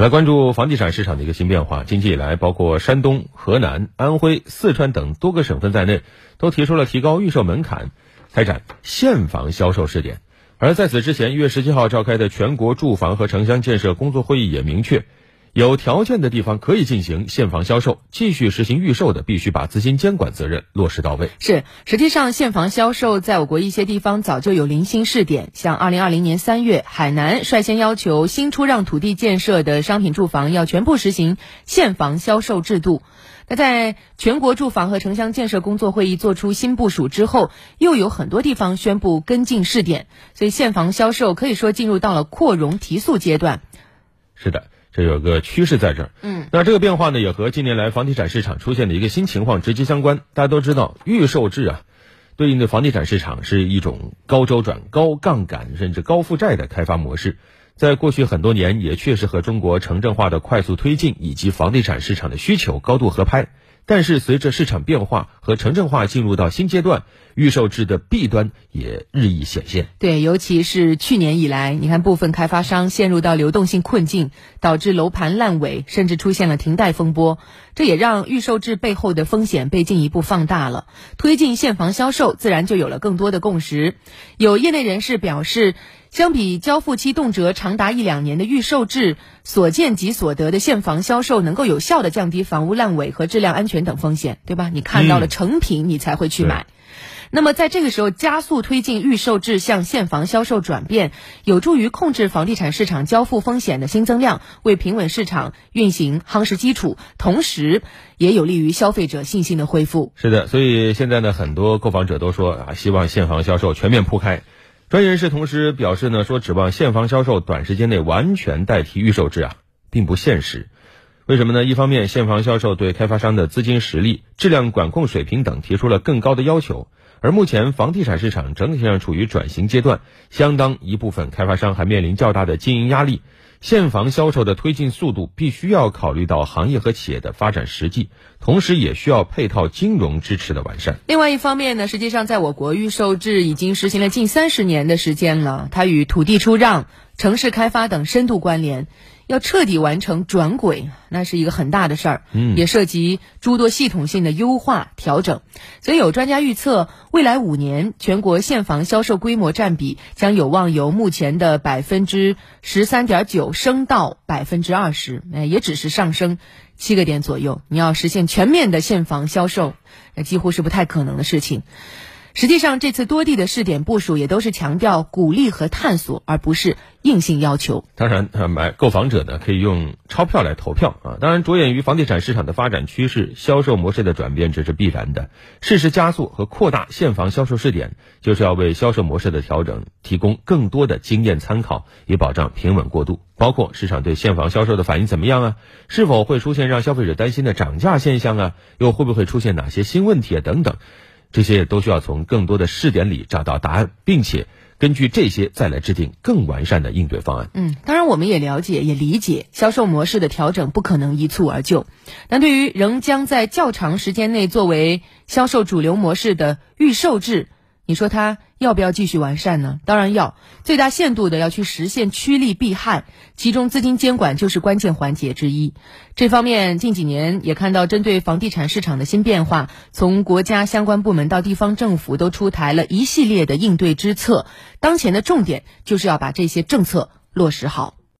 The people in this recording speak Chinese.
来关注房地产市场的一个新变化。近期以来，包括山东、河南、安徽、四川等多个省份在内，都提出了提高预售门槛，开展现房销售试点。而在此之前，一月十七号召开的全国住房和城乡建设工作会议也明确。有条件的地方可以进行现房销售，继续实行预售的，必须把资金监管责任落实到位。是，实际上现房销售在我国一些地方早就有零星试点，像二零二零年三月，海南率先要求新出让土地建设的商品住房要全部实行现房销售制度。那在全国住房和城乡建设工作会议作出新部署之后，又有很多地方宣布跟进试点，所以现房销售可以说进入到了扩容提速阶段。是的。这有个趋势在这儿，嗯，那这个变化呢，也和近年来房地产市场出现的一个新情况直接相关。大家都知道，预售制啊，对应的房地产市场是一种高周转、高杠杆甚至高负债的开发模式，在过去很多年也确实和中国城镇化的快速推进以及房地产市场的需求高度合拍。但是，随着市场变化和城镇化进入到新阶段，预售制的弊端也日益显现。对，尤其是去年以来，你看部分开发商陷入到流动性困境，导致楼盘烂尾，甚至出现了停贷风波。这也让预售制背后的风险被进一步放大了。推进现房销售，自然就有了更多的共识。有业内人士表示。相比交付期动辄长达一两年的预售制，所见即所得的现房销售能够有效的降低房屋烂尾和质量安全等风险，对吧？你看到了成品，你才会去买。那么在这个时候加速推进预售制向现房销售转变，有助于控制房地产市场交付风险的新增量，为平稳市场运行夯实基础，同时也有利于消费者信心的恢复。是的，所以现在呢，很多购房者都说啊，希望现房销售全面铺开。专业人士同时表示呢，说指望现房销售短时间内完全代替预售制啊，并不现实。为什么呢？一方面，现房销售对开发商的资金实力、质量管控水平等提出了更高的要求，而目前房地产市场整体上处于转型阶段，相当一部分开发商还面临较大的经营压力。现房销售的推进速度必须要考虑到行业和企业的发展实际，同时也需要配套金融支持的完善。另外一方面呢，实际上在我国预售制已经实行了近三十年的时间了，它与土地出让、城市开发等深度关联。要彻底完成转轨，那是一个很大的事儿，嗯，也涉及诸多系统性的优化调整。所以有专家预测，未来五年全国现房销售规模占比将有望由目前的百分之十三点九升到百分之二十，哎，也只是上升七个点左右。你要实现全面的现房销售，那几乎是不太可能的事情。实际上，这次多地的试点部署也都是强调鼓励和探索，而不是硬性要求。当然，买购房者呢可以用钞票来投票啊。当然，着眼于房地产市场的发展趋势、销售模式的转变，这是必然的。适时加速和扩大现房销售试点，就是要为销售模式的调整提供更多的经验参考，以保障平稳过渡。包括市场对现房销售的反应怎么样啊？是否会出现让消费者担心的涨价现象啊？又会不会出现哪些新问题啊？等等。这些都需要从更多的试点里找到答案，并且根据这些再来制定更完善的应对方案。嗯，当然我们也了解也理解，销售模式的调整不可能一蹴而就。但对于仍将在较长时间内作为销售主流模式的预售制，你说它要不要继续完善呢？当然要，最大限度的要去实现趋利避害，其中资金监管就是关键环节之一。这方面近几年也看到，针对房地产市场的新变化，从国家相关部门到地方政府都出台了一系列的应对之策。当前的重点就是要把这些政策落实好。